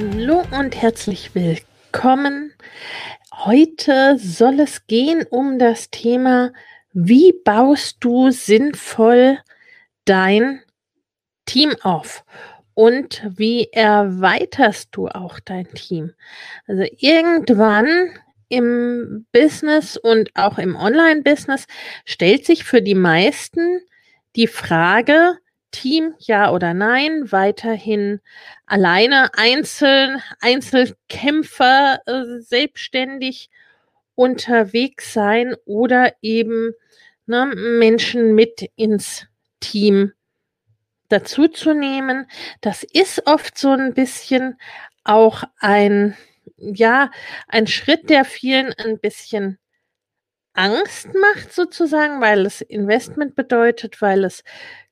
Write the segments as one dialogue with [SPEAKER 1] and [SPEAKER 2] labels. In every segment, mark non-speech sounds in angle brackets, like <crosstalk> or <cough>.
[SPEAKER 1] Hallo und herzlich willkommen. Heute soll es gehen um das Thema, wie baust du sinnvoll dein Team auf und wie erweiterst du auch dein Team. Also irgendwann im Business und auch im Online-Business stellt sich für die meisten die Frage, Team, ja oder nein, weiterhin alleine, einzeln, Einzelkämpfer, äh, selbstständig unterwegs sein oder eben ne, Menschen mit ins Team dazuzunehmen. Das ist oft so ein bisschen auch ein, ja, ein Schritt, der vielen ein bisschen Angst macht sozusagen, weil es Investment bedeutet, weil es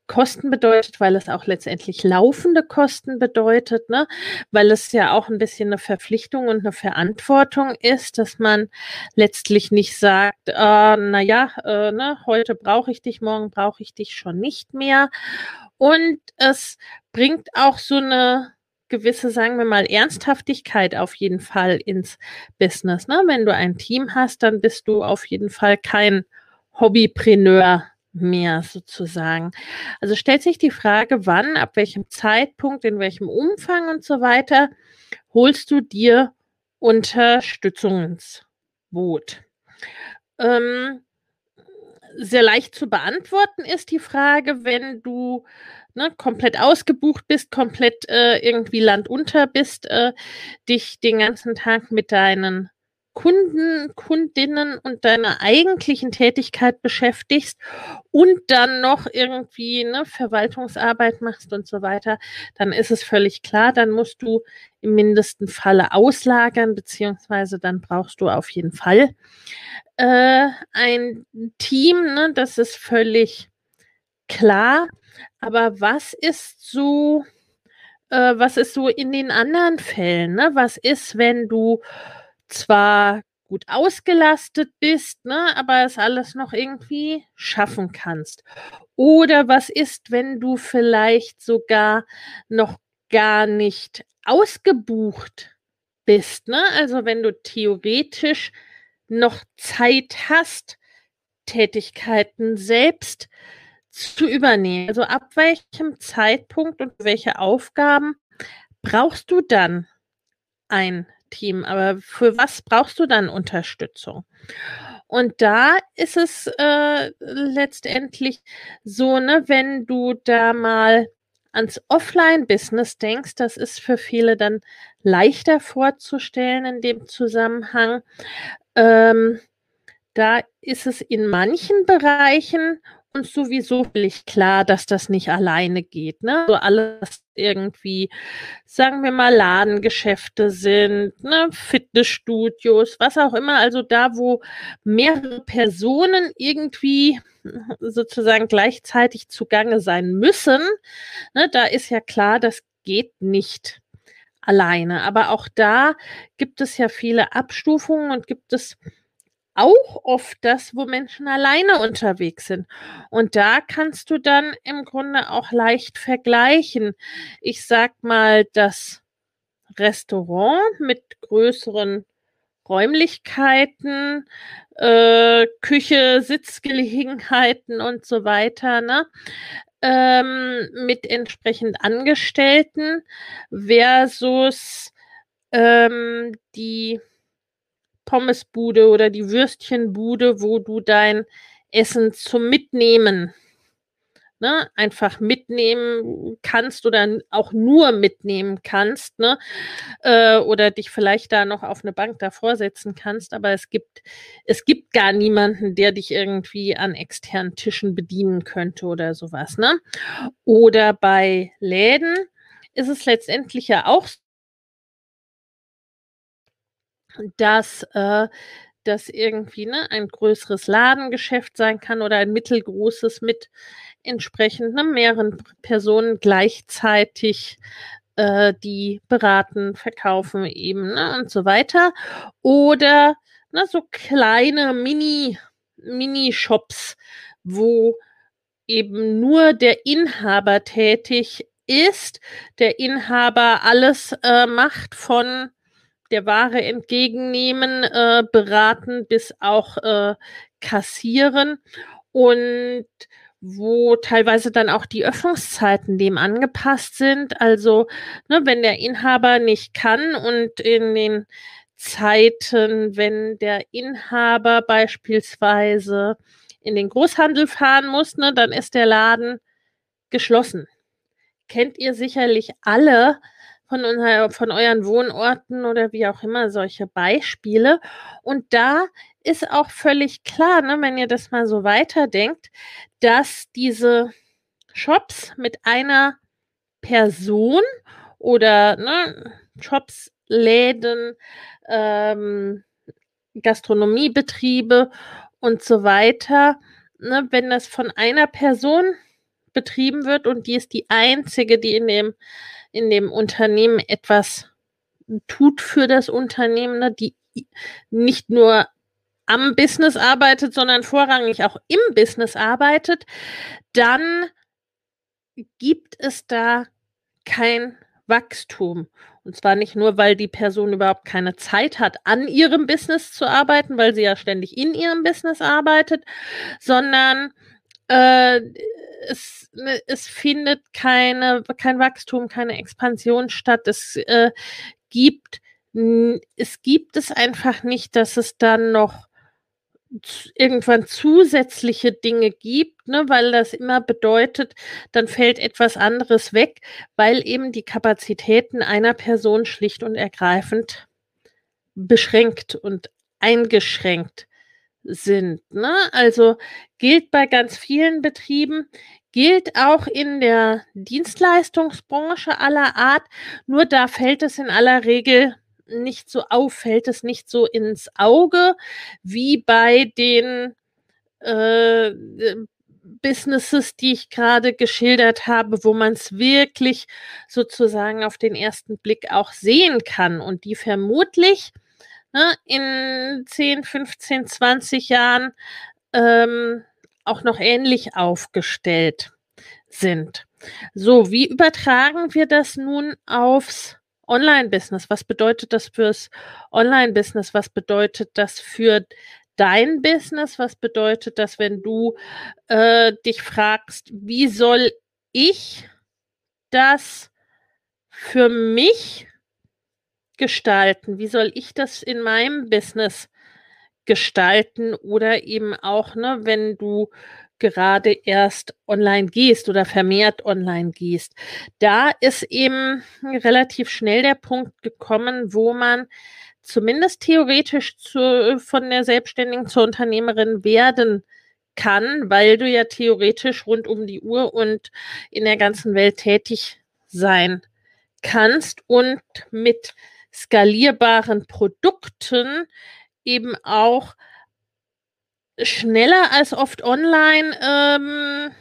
[SPEAKER 1] Kosten bedeutet, weil es auch letztendlich laufende Kosten bedeutet, ne? weil es ja auch ein bisschen eine Verpflichtung und eine Verantwortung ist, dass man letztlich nicht sagt, äh, naja, äh, ne, heute brauche ich dich, morgen brauche ich dich schon nicht mehr. Und es bringt auch so eine gewisse, sagen wir mal, Ernsthaftigkeit auf jeden Fall ins Business. Ne? Wenn du ein Team hast, dann bist du auf jeden Fall kein Hobbypreneur mehr sozusagen. Also stellt sich die Frage, wann, ab welchem Zeitpunkt, in welchem Umfang und so weiter holst du dir Unterstützung ins Boot. Ähm, sehr leicht zu beantworten ist die Frage, wenn du ne, komplett ausgebucht bist, komplett äh, irgendwie landunter bist, äh, dich den ganzen Tag mit deinen Kunden, Kundinnen und deiner eigentlichen Tätigkeit beschäftigst und dann noch irgendwie ne, Verwaltungsarbeit machst und so weiter, dann ist es völlig klar, dann musst du im mindesten Falle auslagern, beziehungsweise dann brauchst du auf jeden Fall äh, ein Team, ne, das ist völlig klar. Aber was ist so, äh, was ist so in den anderen Fällen? Ne? Was ist, wenn du zwar gut ausgelastet bist, ne, aber es alles noch irgendwie schaffen kannst. Oder was ist, wenn du vielleicht sogar noch gar nicht ausgebucht bist, ne? Also wenn du theoretisch noch Zeit hast, Tätigkeiten selbst zu übernehmen. Also ab welchem Zeitpunkt und welche Aufgaben brauchst du dann ein Team, aber für was brauchst du dann Unterstützung? Und da ist es äh, letztendlich so, ne, wenn du da mal ans Offline-Business denkst, das ist für viele dann leichter vorzustellen in dem Zusammenhang. Ähm, da ist es in manchen Bereichen uns sowieso völlig klar, dass das nicht alleine geht. Ne? So alles irgendwie, sagen wir mal, Ladengeschäfte sind, ne? Fitnessstudios, was auch immer. Also da, wo mehrere Personen irgendwie <laughs> sozusagen gleichzeitig zugange sein müssen, ne? da ist ja klar, das geht nicht alleine. Aber auch da gibt es ja viele Abstufungen und gibt es auch oft das, wo Menschen alleine unterwegs sind. Und da kannst du dann im Grunde auch leicht vergleichen. Ich sag mal, das Restaurant mit größeren Räumlichkeiten, äh, Küche, Sitzgelegenheiten und so weiter, ne? ähm, mit entsprechend Angestellten versus ähm, die Pommesbude oder die Würstchenbude, wo du dein Essen zum Mitnehmen ne, einfach mitnehmen kannst oder auch nur mitnehmen kannst, ne, äh, oder dich vielleicht da noch auf eine Bank davor setzen kannst, aber es gibt, es gibt gar niemanden, der dich irgendwie an externen Tischen bedienen könnte oder sowas, ne? Oder bei Läden ist es letztendlich ja auch dass äh, das irgendwie ne, ein größeres Ladengeschäft sein kann oder ein mittelgroßes mit entsprechend ne, mehreren Personen gleichzeitig äh, die beraten, verkaufen eben ne, und so weiter. Oder ne, so kleine Mini, Mini-Shops, wo eben nur der Inhaber tätig ist, der Inhaber alles äh, macht von der Ware entgegennehmen, äh, beraten bis auch äh, kassieren und wo teilweise dann auch die Öffnungszeiten dem angepasst sind. Also, ne, wenn der Inhaber nicht kann und in den Zeiten, wenn der Inhaber beispielsweise in den Großhandel fahren muss, ne, dann ist der Laden geschlossen. Kennt ihr sicherlich alle von, von euren Wohnorten oder wie auch immer solche Beispiele. Und da ist auch völlig klar, ne, wenn ihr das mal so weiterdenkt, dass diese Shops mit einer Person oder ne, Shops, Läden, ähm, Gastronomiebetriebe und so weiter, ne, wenn das von einer Person betrieben wird und die ist die einzige, die in dem, in dem Unternehmen etwas tut für das Unternehmen, ne, die nicht nur am Business arbeitet, sondern vorrangig auch im Business arbeitet, dann gibt es da kein Wachstum. Und zwar nicht nur, weil die Person überhaupt keine Zeit hat, an ihrem Business zu arbeiten, weil sie ja ständig in ihrem Business arbeitet, sondern äh, es, ne, es findet keine, kein Wachstum, keine Expansion statt. Es äh, gibt es gibt es einfach nicht, dass es dann noch irgendwann zusätzliche Dinge gibt, ne, weil das immer bedeutet, dann fällt etwas anderes weg, weil eben die Kapazitäten einer Person schlicht und ergreifend beschränkt und eingeschränkt sind. Ne? Also gilt bei ganz vielen Betrieben, gilt auch in der Dienstleistungsbranche aller Art, nur da fällt es in aller Regel nicht so auf, fällt es nicht so ins Auge wie bei den äh, Businesses, die ich gerade geschildert habe, wo man es wirklich sozusagen auf den ersten Blick auch sehen kann und die vermutlich ne, in 10, 15, 20 Jahren ähm, auch noch ähnlich aufgestellt sind. So, wie übertragen wir das nun aufs Online-Business? Was bedeutet das fürs Online-Business? Was bedeutet das für dein Business? Was bedeutet das, wenn du äh, dich fragst, wie soll ich das für mich gestalten? Wie soll ich das in meinem Business gestalten? Oder eben auch, ne, wenn du gerade erst online gehst oder vermehrt online gehst. Da ist eben relativ schnell der Punkt gekommen, wo man zumindest theoretisch zu, von der Selbstständigen zur Unternehmerin werden kann, weil du ja theoretisch rund um die Uhr und in der ganzen Welt tätig sein kannst und mit skalierbaren Produkten eben auch schneller als oft online ähm,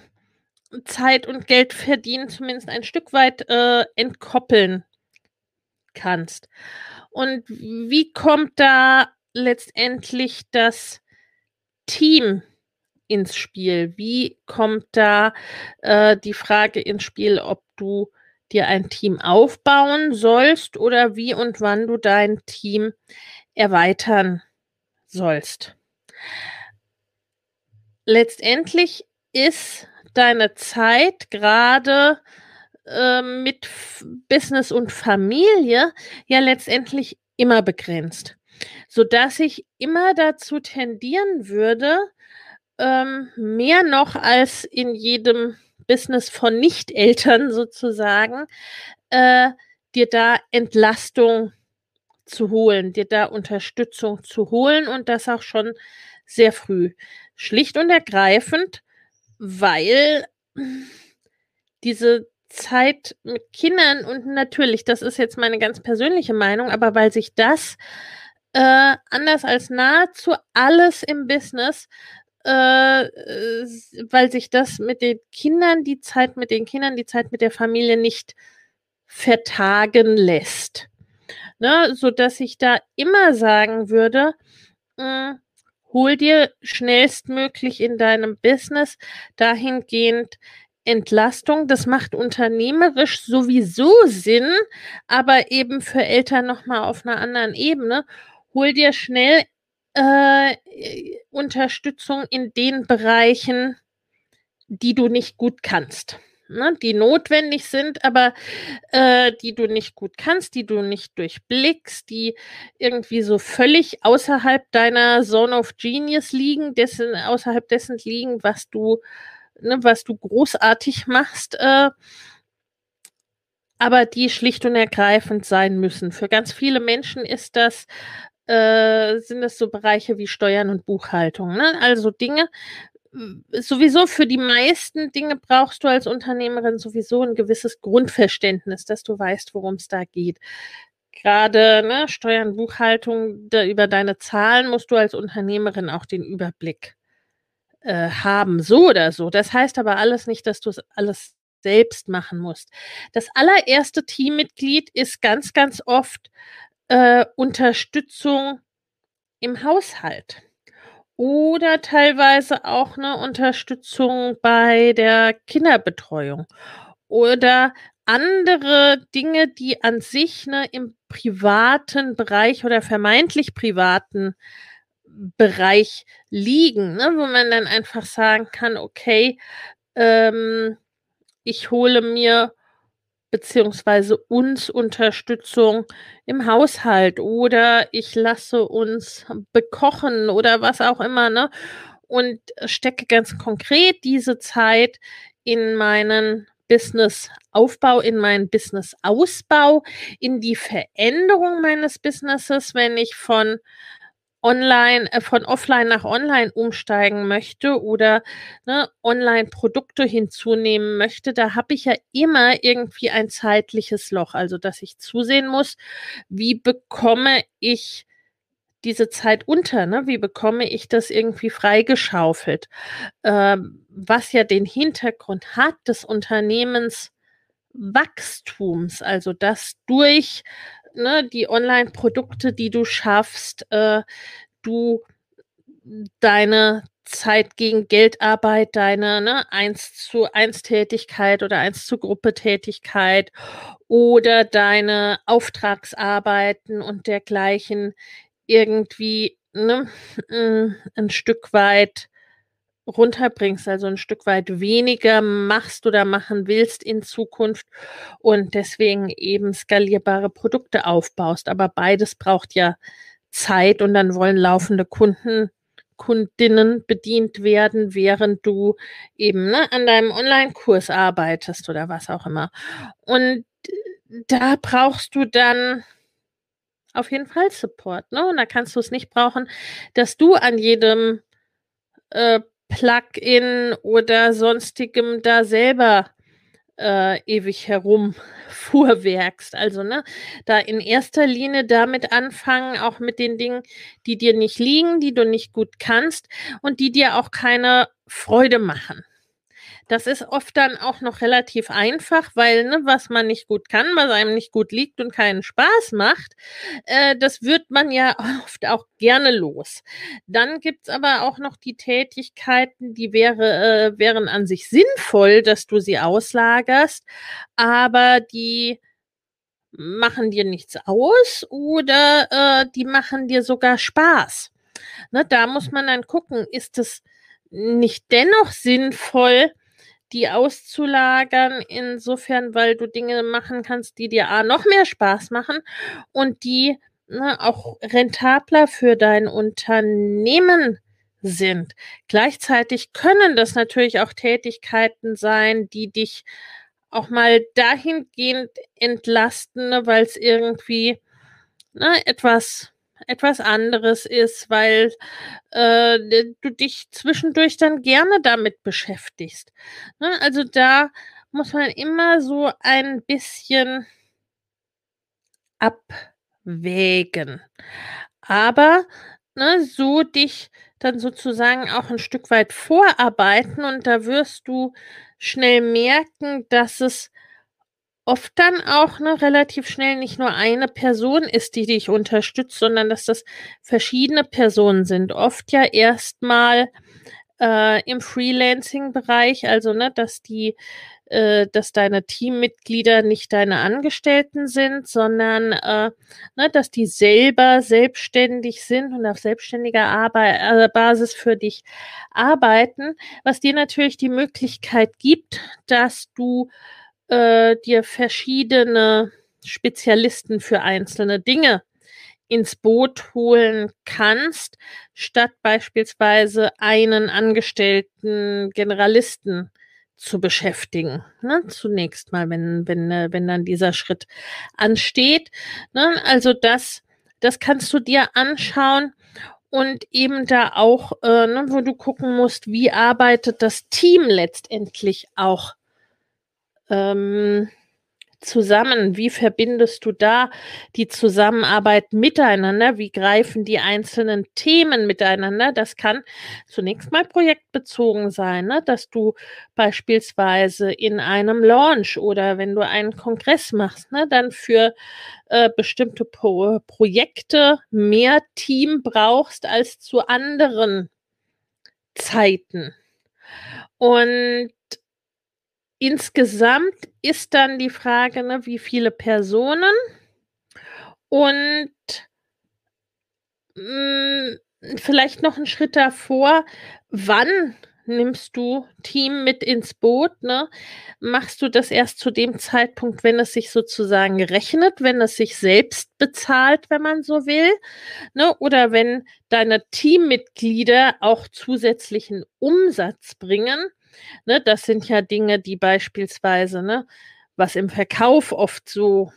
[SPEAKER 1] Zeit und Geld verdienen, zumindest ein Stück weit äh, entkoppeln kannst. Und wie kommt da letztendlich das Team ins Spiel? Wie kommt da äh, die Frage ins Spiel, ob du dir ein Team aufbauen sollst oder wie und wann du dein Team erweitern sollst? letztendlich ist deine Zeit gerade äh, mit Business und Familie ja letztendlich immer begrenzt, sodass ich immer dazu tendieren würde, ähm, mehr noch als in jedem Business von Nicht-Eltern sozusagen, äh, dir da Entlastung zu holen, dir da Unterstützung zu holen und das auch schon sehr früh. Schlicht und ergreifend, weil diese Zeit mit Kindern und natürlich, das ist jetzt meine ganz persönliche Meinung, aber weil sich das äh, anders als nahezu alles im Business, äh, weil sich das mit den Kindern, die Zeit mit den Kindern, die Zeit mit der Familie nicht vertagen lässt. Ne, so dass ich da immer sagen würde, mh, hm, hol dir schnellstmöglich in deinem Business dahingehend Entlastung. Das macht unternehmerisch sowieso Sinn, aber eben für Eltern nochmal auf einer anderen Ebene. Hol dir schnell äh, Unterstützung in den Bereichen, die du nicht gut kannst ne, die notwendig sind, aber äh, die du nicht gut kannst, die du nicht durchblickst, die irgendwie so völlig außerhalb deiner Zone of Genius liegen, dessen, außerhalb dessen liegen, was du, ne, was du großartig machst. Äh, aber die schlicht und ergreifend sein müssen. Für ganz viele Menschen ist das äh, sind es so Bereiche wie Steuern und Buchhaltung. Ne? Also Dinge, sowieso für die meisten Dinge brauchst du als Unternehmerin sowieso ein gewisses Grundverständnis, dass du weißt, worum es da geht. Gerade ne, Steuern, Buchhaltung, da, über deine Zahlen musst du als Unternehmerin auch den Überblick äh, haben, so oder so. Das heißt aber alles nicht, dass du es alles selbst machen musst. Das allererste Teammitglied ist ganz, ganz oft äh, Unterstützung im Haushalt oder teilweise auch eine Unterstützung bei der Kinderbetreuung oder andere Dinge, die an sich ne, im privaten Bereich oder vermeintlich privaten Bereich liegen, ne, wo man dann einfach sagen kann, okay, ähm, ich hole mir beziehungsweise uns Unterstützung im Haushalt oder ich lasse uns bekochen oder was auch immer, ne? Und stecke ganz konkret diese Zeit in meinen Business-Aufbau, in meinen Business-Ausbau, in die Veränderung meines Businesses, wenn ich von online, äh, von offline nach online umsteigen möchte oder ne, Online-Produkte hinzunehmen möchte, da habe ich ja immer irgendwie ein zeitliches Loch. Also, dass ich zusehen muss, wie bekomme ich diese Zeit unter, ne? Wie bekomme ich das irgendwie freigeschaufelt? Ähm, was ja den Hintergrund hat des Unternehmens Wachstums, also dass durch ne, die Online-Produkte, die du schaffst, äh, du deine Zeit gegen Geldarbeit, deine ne, 1 zu 1 Tätigkeit oder 1 zu Gruppe Tätigkeit oder deine Auftragsarbeiten und dergleichen irgendwie ne, mm, ein Stück weit runterbringst, also ein Stück weit weniger machst oder machen willst in Zukunft und deswegen eben skalierbare Produkte aufbaust. Aber beides braucht ja Zeit und dann wollen laufende Kunden, Kundinnen bedient werden, während du eben ne, an deinem Online-Kurs arbeitest oder was auch immer. Und da brauchst du dann auf jeden Fall Support. Ne? Und da kannst du es nicht brauchen, dass du an jedem äh, Plugin oder sonstigem da selber äh, ewig herum <laughs> fuhrwerkst. Also, ne, da in erster Linie damit anfangen, auch mit den Dingen, die dir nicht liegen, die du nicht gut kannst und die dir auch keine Freude machen. Das ist oft dann auch noch relativ einfach, weil ne, was man nicht gut kann, was einem nicht gut liegt und keinen Spaß macht, äh, das wird man ja <laughs> oft auch gerne los. Dann gibt's aber auch noch die Tätigkeiten, die wäre, äh, wären an sich sinnvoll, dass du sie auslagerst, aber die machen dir nichts aus oder äh, die machen dir sogar Spaß. Ne, da muss man dann gucken, ist es nicht dennoch sinnvoll, die auszulagern, insofern, weil du Dinge machen kannst, die dir A, noch mehr Spaß machen und die ne, auch rentabler für dein Unternehmen sind. Gleichzeitig können das natürlich auch Tätigkeiten sein, die dich auch mal dahingehend entlasten, ne, weil es irgendwie ne, etwas etwas anderes ist, weil äh, du dich zwischendurch dann gerne damit beschäftigst. Ne? Also da muss man immer so ein bisschen abwägen. Aber ne, so dich dann sozusagen auch ein Stück weit vorarbeiten und da wirst du schnell merken, dass es oft dann auch ne, relativ schnell nicht nur eine Person ist, die dich unterstützt, sondern dass das verschiedene Personen sind. Oft ja erstmal äh, im Freelancing-Bereich, also ne, dass die, äh, dass deine Teammitglieder nicht deine Angestellten sind, sondern äh, ne, dass die selber selbstständig sind und auf selbstständiger Arbeit, äh, Basis für dich arbeiten, was dir natürlich die Möglichkeit gibt, dass du äh, dir verschiedene Spezialisten für einzelne Dinge ins Boot holen kannst, statt beispielsweise einen angestellten Generalisten zu beschäftigen. Ne? Zunächst mal, wenn, wenn, äh, wenn dann dieser Schritt ansteht. Ne? Also das, das kannst du dir anschauen und eben da auch, äh, ne, wo du gucken musst, wie arbeitet das Team letztendlich auch ähm, zusammen? Wie verbindest du da die Zusammenarbeit miteinander? Wie greifen die einzelnen Themen miteinander? Das kann zunächst mal projektbezogen sein, ne? dass du beispielsweise in einem Launch oder wenn du einen Kongress machst, ne, dann für äh, bestimmte Pro Projekte mehr Team brauchst als zu anderen Zeiten. Und insgesamt ist dann die Frage, ne, wie viele Personen und mh, mm, vielleicht noch einen Schritt davor, wann nimmst du Team mit ins Boot, ne? Machst du das erst zu dem Zeitpunkt, wenn es sich sozusagen rechnet, wenn es sich selbst bezahlt, wenn man so will, ne? Oder wenn deine Teammitglieder auch zusätzlichen Umsatz bringen, Ne, das sind ja Dinge, die beispielsweise, ne, was im Verkauf oft so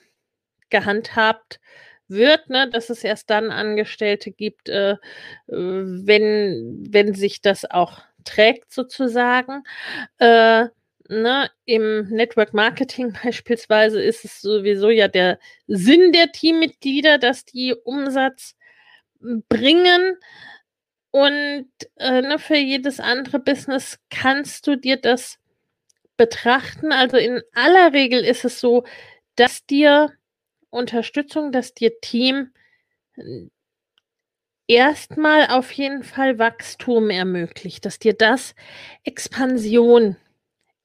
[SPEAKER 1] gehandhabt wird, ne, dass es erst dann Angestellte gibt, äh, wenn, wenn sich das auch trägt sozusagen. Äh, ne, Im Network Marketing <laughs> beispielsweise ist es sowieso ja der Sinn der Teammitglieder, dass die Umsatz bringen. Und äh, ne, für jedes andere Business kannst du dir das betrachten. Also in aller Regel ist es so, dass dir Unterstützung, dass dir Team äh, erstmal auf jeden Fall Wachstum ermöglicht, dass dir das Expansion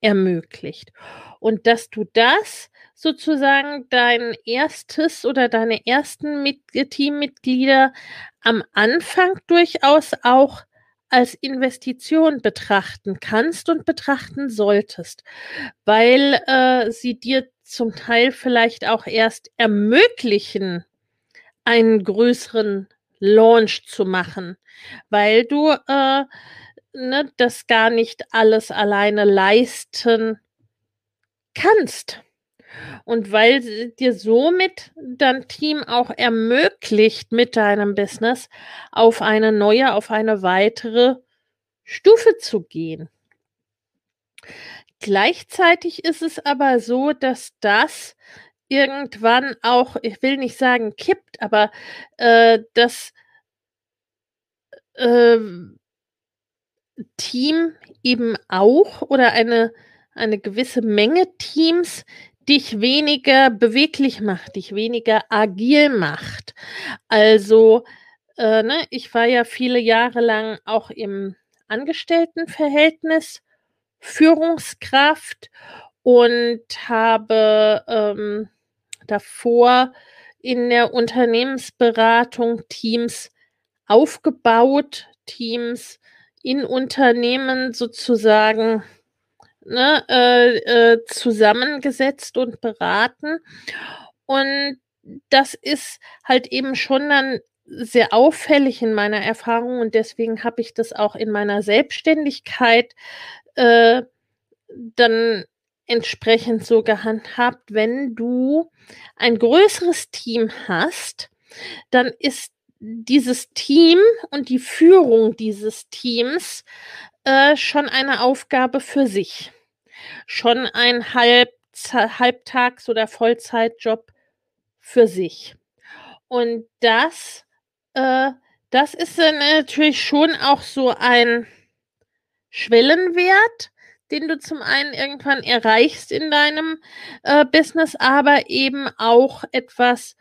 [SPEAKER 1] ermöglicht und dass du das sozusagen dein erstes oder deine ersten Mit Teammitglieder am Anfang durchaus auch als Investition betrachten kannst und betrachten solltest, weil äh, sie dir zum Teil vielleicht auch erst ermöglichen, einen größeren Launch zu machen, weil du äh, ne, das gar nicht alles alleine leisten kannst. Und weil dir somit dein Team auch ermöglicht, mit deinem Business auf eine neue, auf eine weitere Stufe zu gehen. Gleichzeitig ist es aber so, dass das irgendwann auch, ich will nicht sagen kippt, aber äh, das äh, Team eben auch oder eine, eine gewisse Menge Teams dich weniger beweglich macht, dich weniger agil macht. Also, äh, ne, ich war ja viele Jahre lang auch im Angestelltenverhältnis Führungskraft und habe ähm, davor in der Unternehmensberatung Teams aufgebaut, Teams in Unternehmen sozusagen ne, äh, äh, zusammengesetzt und beraten. Und das ist halt eben schon dann sehr auffällig in meiner Erfahrung und deswegen habe ich das auch in meiner Selbstständigkeit äh, dann entsprechend so gehandhabt, wenn du ein größeres Team hast, dann ist dieses Team und die Führung dieses Teams äh, schon eine Aufgabe für sich. Schon ein Halb Halbtags- oder Vollzeitjob für sich. Und das, äh, das ist dann natürlich schon auch so ein Schwellenwert, den du zum einen irgendwann erreichst in deinem äh, Business, aber eben auch etwas,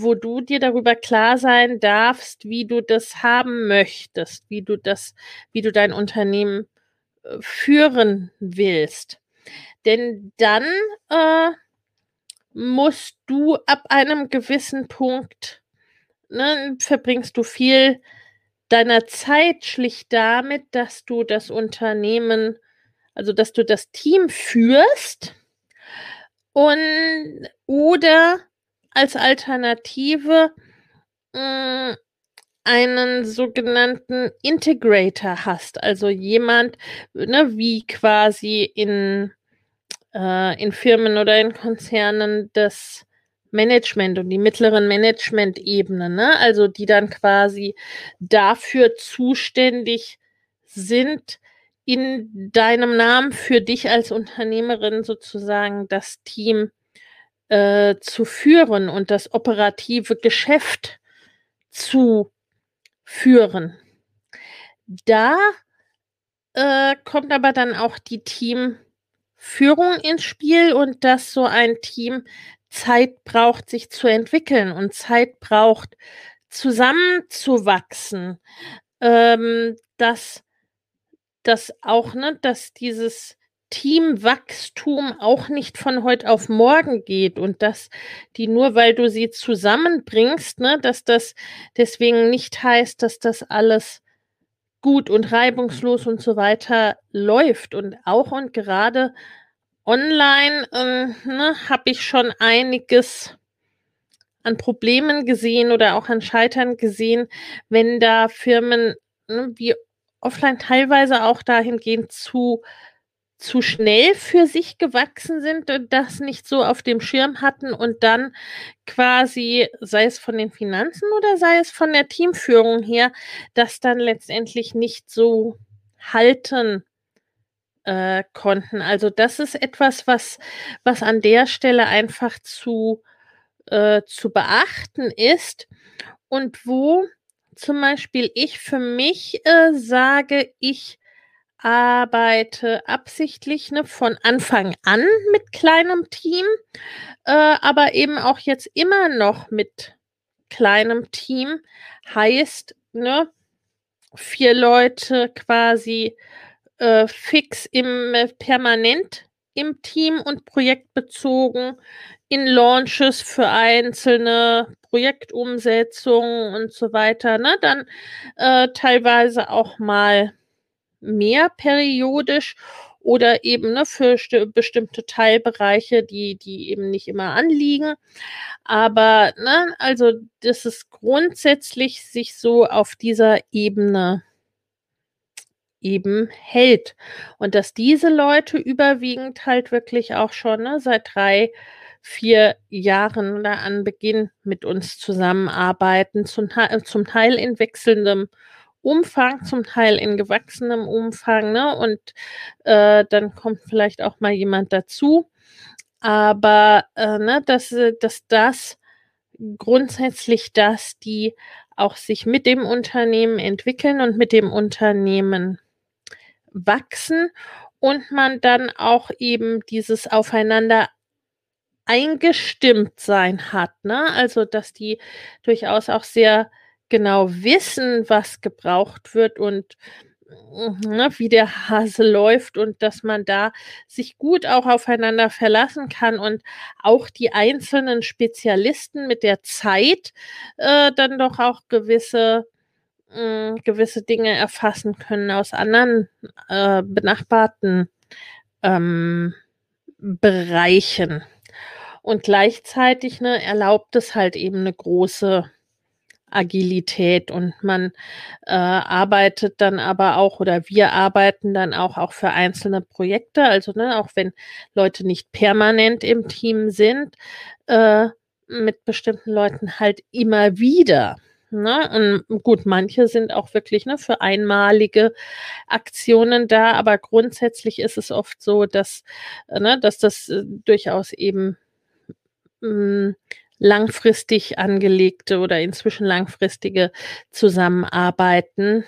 [SPEAKER 1] wo du dir darüber klar sein darfst, wie du das haben möchtest, wie du das, wie du dein Unternehmen äh, führen willst. Denn dann äh, musst du ab einem gewissen Punkt, ne, verbringst du viel deiner Zeit schlicht damit, dass du das Unternehmen, also dass du das Team führst und oder als Alternative mh, hm, einen sogenannten Integrator hast, also jemand, ne, wie quasi in, äh, in Firmen oder in Konzernen das Management und die mittleren Management-Ebenen, ne? also die dann quasi dafür zuständig sind, in deinem Namen für dich als Unternehmerin sozusagen das Team äh, zu führen und das operative Geschäft zu führen. Da äh, kommt aber dann auch die Teamführung ins Spiel und dass so ein Team Zeit braucht, sich zu entwickeln und Zeit braucht, zusammenzuwachsen. Ähm, dass das auch, ne, dass dieses Teamwachstum auch nicht von heute auf morgen geht und dass die nur weil du sie zusammenbringst, ne, dass das deswegen nicht heißt, dass das alles gut und reibungslos und so weiter läuft. Und auch und gerade online äh, ne, habe ich schon einiges an Problemen gesehen oder auch an Scheitern gesehen, wenn da Firmen ne, wie offline teilweise auch dahingehend zu zu schnell für sich gewachsen sind und das nicht so auf dem Schirm hatten und dann quasi, sei es von den Finanzen oder sei es von der Teamführung her, das dann letztendlich nicht so halten äh, konnten. Also das ist etwas, was, was an der Stelle einfach zu, äh, zu beachten ist und wo zum Beispiel ich für mich äh, sage, ich arbeite absichtlich ne, von Anfang an mit kleinem Team, äh, aber eben auch jetzt immer noch mit kleinem Team. Heißt, ne, vier Leute quasi äh, fix im äh, permanent im Team und projektbezogen in Launches für einzelne Projektumsetzungen und so weiter. Ne? Dann äh, teilweise auch mal mehr periodisch oder eben ne, für bestimmte Teilbereiche, die, die eben nicht immer anliegen. Aber ne, also das ist grundsätzlich sich so auf dieser Ebene eben hält. Und dass diese Leute überwiegend halt wirklich auch schon ne, seit drei, vier Jahren oder an Beginn mit uns zusammenarbeiten, zum, zum Teil in wechselndem Umfang, zum Teil in gewachsenem Umfang, ne? Und äh, dann kommt vielleicht auch mal jemand dazu. Aber äh, ne, dass, dass das grundsätzlich, dass die auch sich mit dem Unternehmen entwickeln und mit dem Unternehmen wachsen und man dann auch eben dieses Aufeinander eingestimmt sein hat, ne? Also dass die durchaus auch sehr genau wissen, was gebraucht wird und ne, wie der Hase läuft und dass man da sich gut auch aufeinander verlassen kann und auch die einzelnen Spezialisten mit der Zeit äh, dann doch auch gewisse äh, gewisse Dinge erfassen können aus anderen äh, benachbarten ähm, Bereichen. Und gleichzeitig ne, erlaubt es halt eben eine große Agilität und man äh, arbeitet dann aber auch oder wir arbeiten dann auch, auch für einzelne Projekte, also ne, auch wenn Leute nicht permanent im Team sind, äh, mit bestimmten Leuten halt immer wieder. Ne? Und gut, manche sind auch wirklich ne, für einmalige Aktionen da, aber grundsätzlich ist es oft so, dass, ne, dass das äh, durchaus eben mh, hm, langfristig angelegte oder inzwischen langfristige Zusammenarbeiten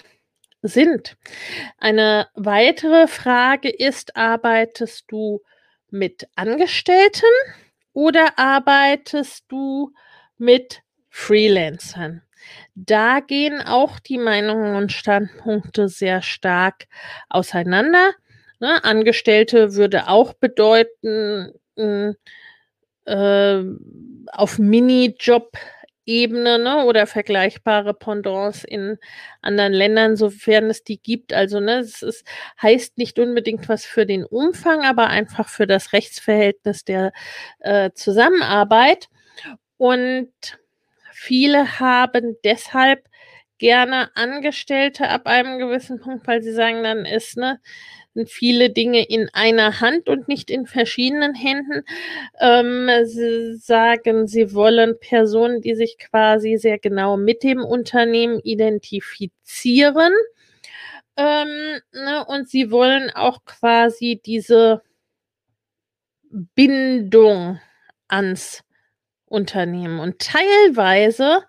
[SPEAKER 1] sind. Eine weitere Frage ist, arbeitest du mit Angestellten oder arbeitest du mit Freelancern? Da gehen auch die Meinungen und Standpunkte sehr stark auseinander. Ne? Angestellte würde auch bedeuten, hm, äh, auf Minijob-Ebene ne, oder vergleichbare Pendants in anderen Ländern, sofern es die gibt. Also ne, es ist, heißt nicht unbedingt was für den Umfang, aber einfach für das Rechtsverhältnis der äh, Zusammenarbeit. Und viele haben deshalb gerne Angestellte ab einem gewissen Punkt, weil sie sagen, dann ist ne, viele Dinge in einer Hand und nicht in verschiedenen Händen. Ähm, sie sagen, sie wollen Personen, die sich quasi sehr genau mit dem Unternehmen identifizieren. Ähm, ne, und sie wollen auch quasi diese Bindung ans Unternehmen und teilweise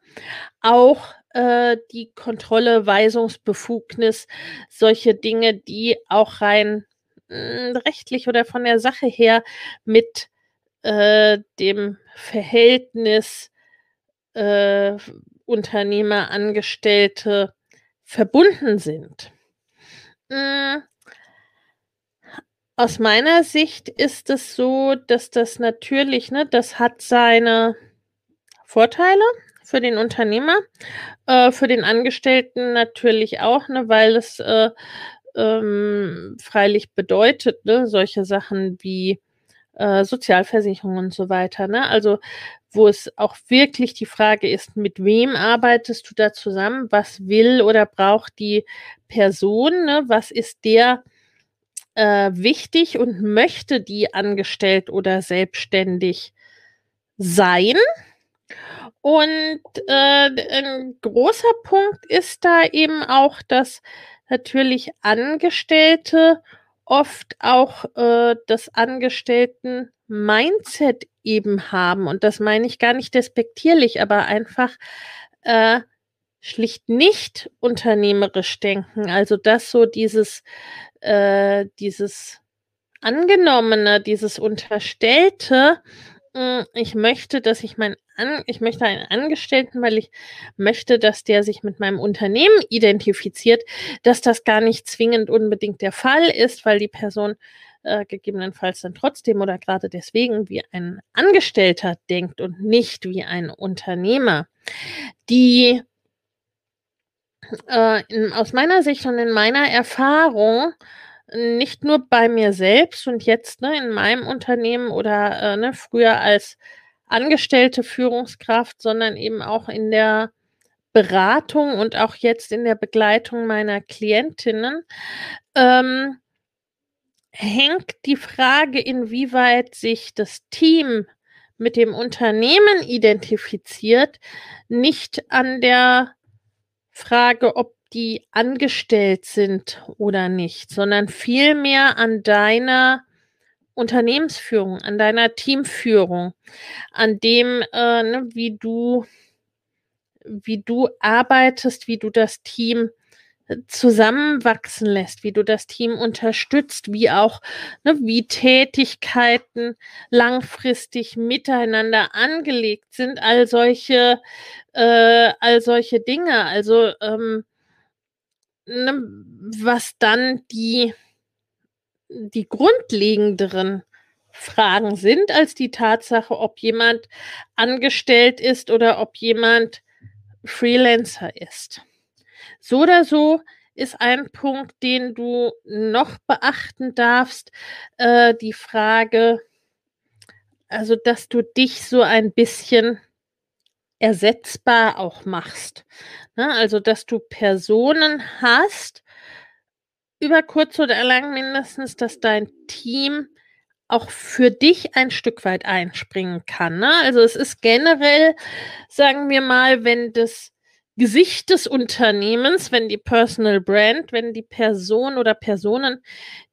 [SPEAKER 1] auch äh, die Kontrolle, Weisungsbefugnis, solche Dinge, die auch rein mh, hm, rechtlich oder von der Sache her mit äh, dem Verhältnis äh, Unternehmer, Angestellte verbunden sind. Mhm. Aus meiner Sicht ist es so, dass das natürlich, ne, das hat seine Vorteile, für den Unternehmer, äh, für den Angestellten natürlich auch, ne, weil es äh, ähm, freilich bedeutet, ne, solche Sachen wie äh, Sozialversicherung und so weiter. Ne? Also wo es auch wirklich die Frage ist, mit wem arbeitest du da zusammen? Was will oder braucht die Person? Ne? Was ist der äh, wichtig und möchte die angestellt oder selbstständig sein? Und äh, ein großer Punkt ist da eben auch, dass natürlich Angestellte oft auch äh, das Angestellten-Mindset eben haben. Und das meine ich gar nicht despektierlich, aber einfach äh, schlicht nicht unternehmerisch denken. Also dass so dieses, äh, dieses Angenommene, dieses Unterstellte, ich möchte, dass ich mein An ich möchte einen Angestellten, weil ich möchte, dass der sich mit meinem Unternehmen identifiziert, dass das gar nicht zwingend unbedingt der Fall ist, weil die Person äh, gegebenenfalls dann trotzdem oder gerade deswegen wie ein Angestellter denkt und nicht wie ein Unternehmer. Die äh, in, aus meiner Sicht und in meiner Erfahrung nicht nur bei mir selbst und jetzt ne, in meinem Unternehmen oder äh, ne, früher als angestellte Führungskraft, sondern eben auch in der Beratung und auch jetzt in der Begleitung meiner Klientinnen, ähm, hängt die Frage, inwieweit sich das Team mit dem Unternehmen identifiziert, nicht an der Frage, ob die angestellt sind oder nicht, sondern vielmehr an deiner Unternehmensführung, an deiner Teamführung, an dem, äh, ne, wie du, wie du arbeitest, wie du das Team zusammenwachsen lässt, wie du das Team unterstützt, wie auch, ne, wie Tätigkeiten langfristig miteinander angelegt sind, all solche, äh, all solche Dinge. Also ähm, was dann die, die grundlegenderen Fragen sind, als die Tatsache, ob jemand angestellt ist oder ob jemand Freelancer ist. So oder so ist ein Punkt, den du noch beachten darfst. Äh, die Frage, also dass du dich so ein bisschen ersetzbar auch machst. Ne? Also dass du Personen hast, über kurz oder lang mindestens, dass dein Team auch für dich ein Stück weit einspringen kann. Ne? Also es ist generell, sagen wir mal, wenn das Gesicht des Unternehmens, wenn die Personal Brand, wenn die Person oder Personen,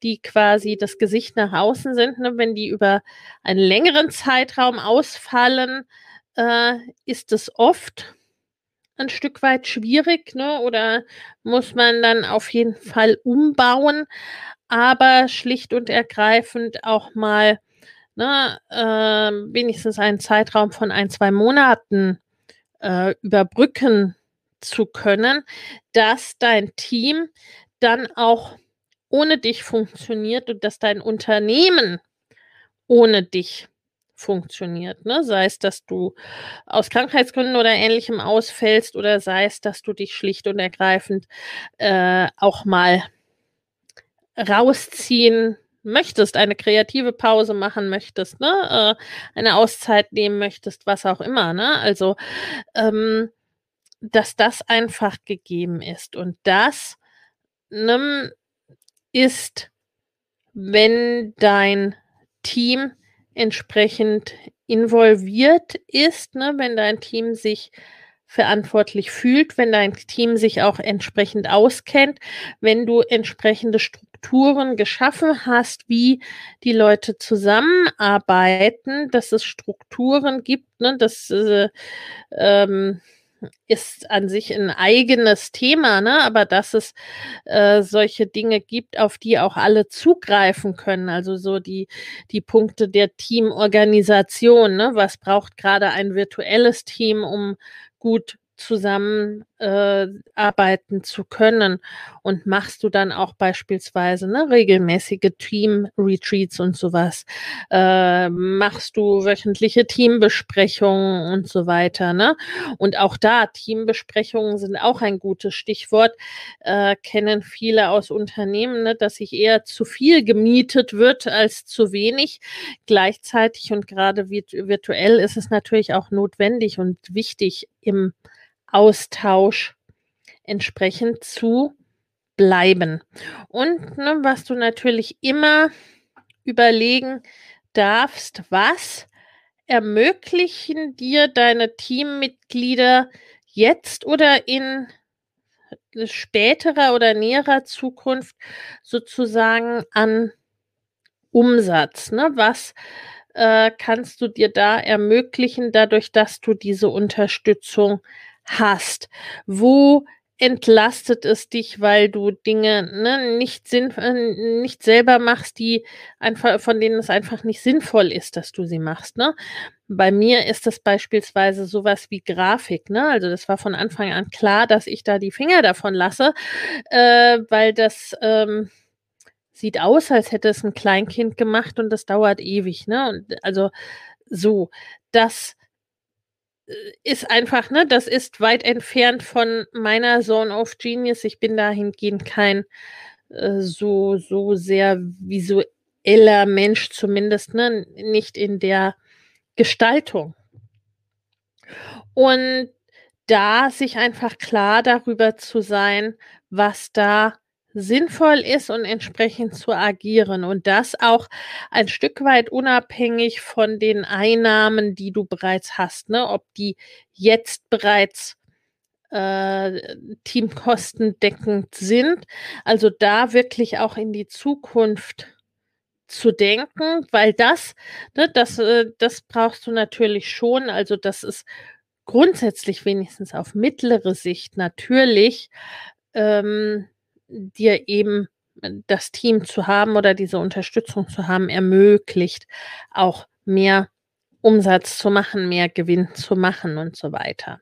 [SPEAKER 1] die quasi das Gesicht nach außen sind, ne, wenn die über einen längeren Zeitraum ausfallen, äh, ist es oft ein Stück weit schwierig, ne? Oder muss man dann auf jeden Fall umbauen aber schlicht und ergreifend auch mal ne, äh, wenigstens einen Zeitraum von ein, zwei Monaten äh, überbrücken zu können, dass dein Team dann auch ohne dich funktioniert und dass dein Unternehmen ohne dich funktioniert. Ne? Sei es, dass du aus Krankheitsgründen oder ähnlichem ausfällst oder sei es, dass du dich schlicht und ergreifend äh, auch mal rausziehen möchtest, eine kreative Pause machen möchtest, ne, äh, eine Auszeit nehmen möchtest, was auch immer, ne, also, ähm, dass das einfach gegeben ist und das ne, ist, wenn dein Team entsprechend involviert ist, ne, wenn dein Team sich verantwortlich fühlt, wenn dein Team sich auch entsprechend auskennt, wenn du entsprechende Strukturen geschaffen hast, wie die Leute zusammenarbeiten, dass es Strukturen gibt, ne, dass äh, ähm, ist an sich ein eigenes Thema, ne? aber dass es äh, solche Dinge gibt, auf die auch alle zugreifen können. Also so die, die Punkte der Teamorganisation. Ne? Was braucht gerade ein virtuelles Team, um gut zusammenarbeiten äh, zu können und machst du dann auch beispielsweise ne, regelmäßige Team-Retreats und sowas, äh, machst du wöchentliche Teambesprechungen und so weiter. Ne? Und auch da, Teambesprechungen sind auch ein gutes Stichwort, äh, kennen viele aus Unternehmen, ne, dass sich eher zu viel gemietet wird als zu wenig. Gleichzeitig und gerade virtuell ist es natürlich auch notwendig und wichtig, im Austausch entsprechend zu bleiben. Und ne, was du natürlich immer überlegen darfst, was ermöglichen dir deine Teammitglieder jetzt oder in späterer oder näherer Zukunft sozusagen an Umsatz? Ne? Was äh, kannst du dir da ermöglichen, dadurch, dass du diese Unterstützung hast? Wo entlastet es dich, weil du Dinge ne, nicht, sinn, äh, nicht selber machst, die einfach, von denen es einfach nicht sinnvoll ist, dass du sie machst. Ne? Bei mir ist das beispielsweise sowas wie Grafik. Ne? Also das war von Anfang an klar, dass ich da die Finger davon lasse, äh, weil das ähm, sieht aus, als hätte es ein Kleinkind gemacht und das dauert ewig. Ne? Und also so, das äh, ist einfach, ne, das ist weit entfernt von meiner Zone of Genius. Ich bin dahingehend kein äh, so, so sehr visueller Mensch, zumindest, ne, nicht in der Gestaltung. Und da sich einfach klar darüber zu sein, was da sinnvoll ist und entsprechend zu agieren und das auch ein Stück weit unabhängig von den Einnahmen, die du bereits hast, ne? ob die jetzt bereits äh, teamkostendeckend sind. Also da wirklich auch in die Zukunft zu denken, weil das, ne, das, äh, das brauchst du natürlich schon. Also das ist grundsätzlich wenigstens auf mittlere Sicht natürlich ähm, dir eben äh, das Team zu haben oder diese Unterstützung zu haben, ermöglicht, auch mehr Umsatz zu machen, mehr Gewinn zu machen und so weiter.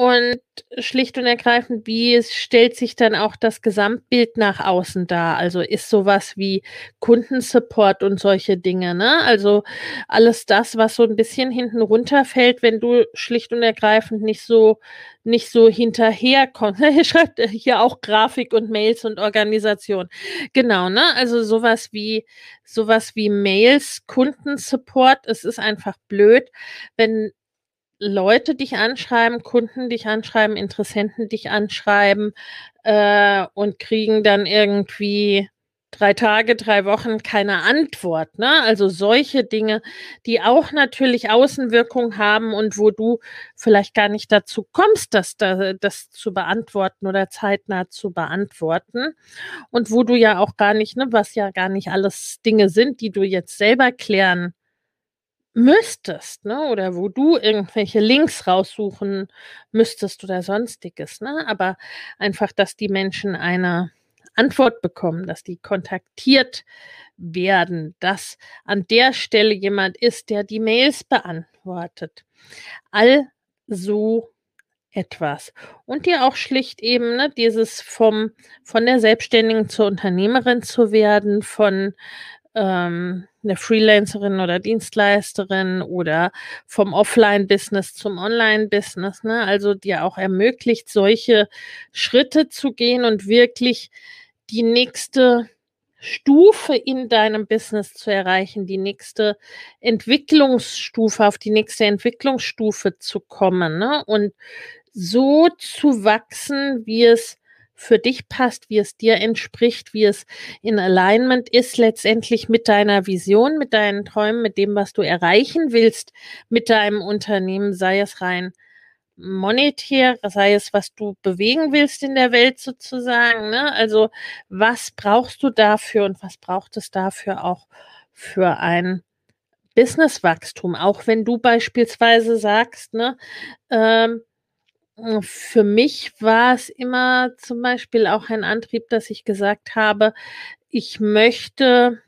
[SPEAKER 1] Und schlicht und ergreifend, wie stellt sich dann auch das Gesamtbild nach außen dar? Also ist sowas wie Kundensupport und solche Dinge, ne? Also alles das, was so ein bisschen hinten runterfällt, wenn du schlicht und ergreifend nicht so, nicht so hinterherkommst. Ihr <laughs> schreibt hier auch Grafik und Mails und Organisation. Genau, ne? Also sowas wie, sowas wie Mails, Kundensupport. Es ist einfach blöd, wenn Leute dich anschreiben, Kunden dich anschreiben, Interessenten dich anschreiben äh, und kriegen dann irgendwie drei Tage, drei Wochen keine Antwort. Ne? Also solche Dinge, die auch natürlich Außenwirkung haben und wo du vielleicht gar nicht dazu kommst, das, das zu beantworten oder zeitnah zu beantworten. Und wo du ja auch gar nicht, ne, was ja gar nicht alles Dinge sind, die du jetzt selber klären müsstest, ne? Oder wo du irgendwelche Links raussuchen müsstest oder sonstiges, ne? Aber einfach, dass die Menschen eine Antwort bekommen, dass die kontaktiert werden, dass an der Stelle jemand ist, der die Mails beantwortet. All so etwas. Und dir auch schlicht eben ne, dieses vom, von der Selbstständigen zur Unternehmerin zu werden, von ähm, eine Freelancerin oder Dienstleisterin oder vom Offline-Business zum Online-Business, ne? Also dir auch ermöglicht, solche Schritte zu gehen und wirklich die nächste Stufe in deinem Business zu erreichen, die nächste Entwicklungsstufe, auf die nächste Entwicklungsstufe zu kommen, ne? Und so zu wachsen, wie es für dich passt, wie es dir entspricht, wie es in Alignment ist, letztendlich mit deiner Vision, mit deinen Träumen, mit dem, was du erreichen willst mit deinem Unternehmen, sei es rein monetär, sei es, was du bewegen willst in der Welt sozusagen. Ne? Also was brauchst du dafür und was braucht es dafür auch für ein Businesswachstum? Auch wenn du beispielsweise sagst, ne, ähm, für mich war es immer zum Beispiel auch ein Antrieb, dass ich gesagt habe, ich möchte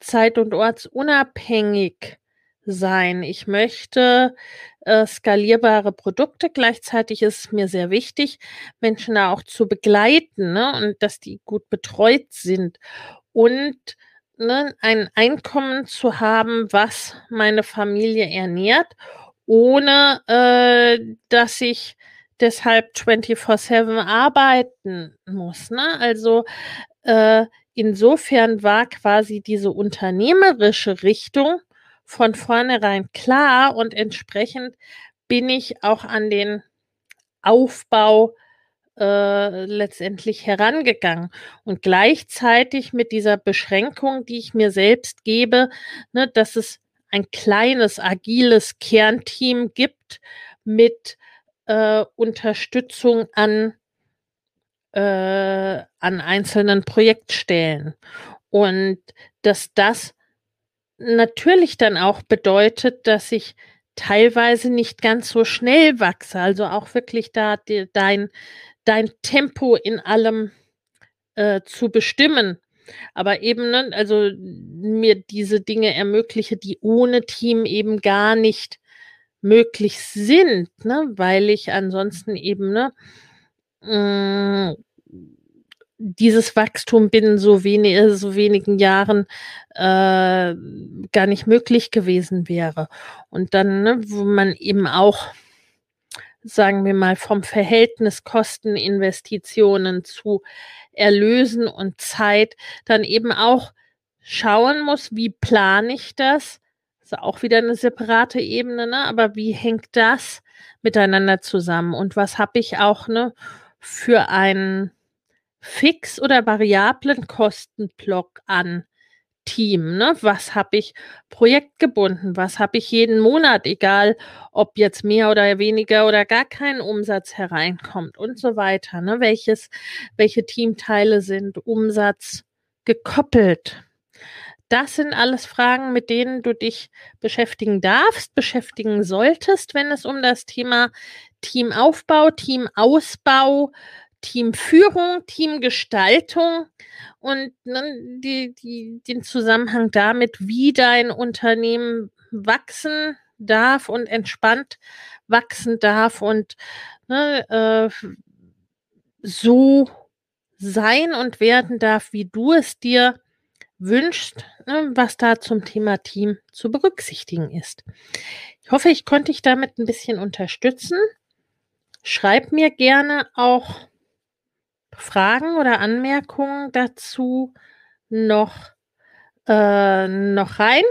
[SPEAKER 1] zeit- und ortsunabhängig sein. Ich möchte äh, skalierbare Produkte. Gleichzeitig ist es mir sehr wichtig, Menschen da auch zu begleiten ne? und dass die gut betreut sind und ne, ein Einkommen zu haben, was meine Familie ernährt ohne äh, dass ich deshalb 24-7 arbeiten muss. Ne? Also äh, insofern war quasi diese unternehmerische Richtung von vornherein klar und entsprechend bin ich auch an den Aufbau äh, letztendlich herangegangen. Und gleichzeitig mit dieser Beschränkung, die ich mir selbst gebe, ne, dass es ein kleines, agiles Kernteam gibt mit äh, Unterstützung an, äh, an einzelnen Projektstellen. Und dass das natürlich dann auch bedeutet, dass ich teilweise nicht ganz so schnell wachse, also auch wirklich da die, dein, dein Tempo in allem äh, zu bestimmen aber eben, ne, also mir diese Dinge ermögliche, die ohne Team eben gar nicht möglich sind, ne, weil ich ansonsten eben, ne, mm, dieses Wachstum binnen so, wenig, so wenigen Jahren äh, gar nicht möglich gewesen wäre. Und dann, ne, wo man eben auch sagen wir mal, vom Verhältnis Kosteninvestitionen zu Erlösen und Zeit dann eben auch schauen muss, wie plane ich das? Das ist auch wieder eine separate Ebene, ne? aber wie hängt das miteinander zusammen? Und was habe ich auch ne, für einen fix- oder variablen Kostenblock an Team. Ne? Was habe ich projektgebunden? Was habe ich jeden Monat, egal ob jetzt mehr oder weniger oder gar kein Umsatz hereinkommt und so weiter. Ne? Welches, welche Teamteile sind Umsatz gekoppelt? Das sind alles Fragen, mit denen du dich beschäftigen darfst, beschäftigen solltest, wenn es um das Thema Teamaufbau, Teamausbau, Teamführung, Teamgestaltung und ne, die, die, den Zusammenhang damit, wie dein Unternehmen wachsen darf und entspannt wachsen darf und ne, äh, so sein und werden darf, wie du es dir wünschst, ne, was da zum Thema Team zu berücksichtigen ist. Ich hoffe, ich konnte dich damit ein bisschen unterstützen. Schreib mir gerne auch Fragen oder Anmerkungen dazu noch, äh, noch rein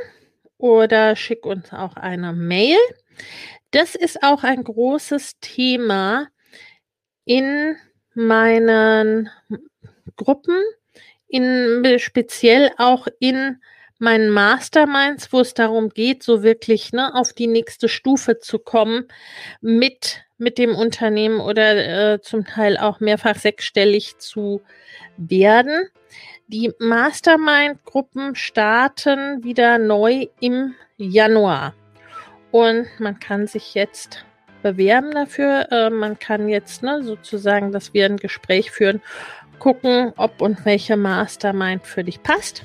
[SPEAKER 1] oder schick uns auch eine Mail. Das ist auch ein großes Thema in meinen Gruppen, in, speziell auch in meinen Masterminds, wo es darum geht, so wirklich ne, auf die nächste Stufe zu kommen mit, mit dem Unternehmen oder äh, zum Teil auch mehrfach sechsstellig zu werden. Die Mastermind-Gruppen starten wieder neu im Januar. Und man kann sich jetzt bewerben dafür. Äh, man kann jetzt ne, sozusagen, dass wir ein Gespräch führen, gucken, ob und welche Mastermind für dich passt.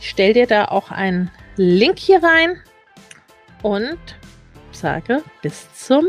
[SPEAKER 1] Ich stelle dir da auch einen Link hier rein und sage bis zum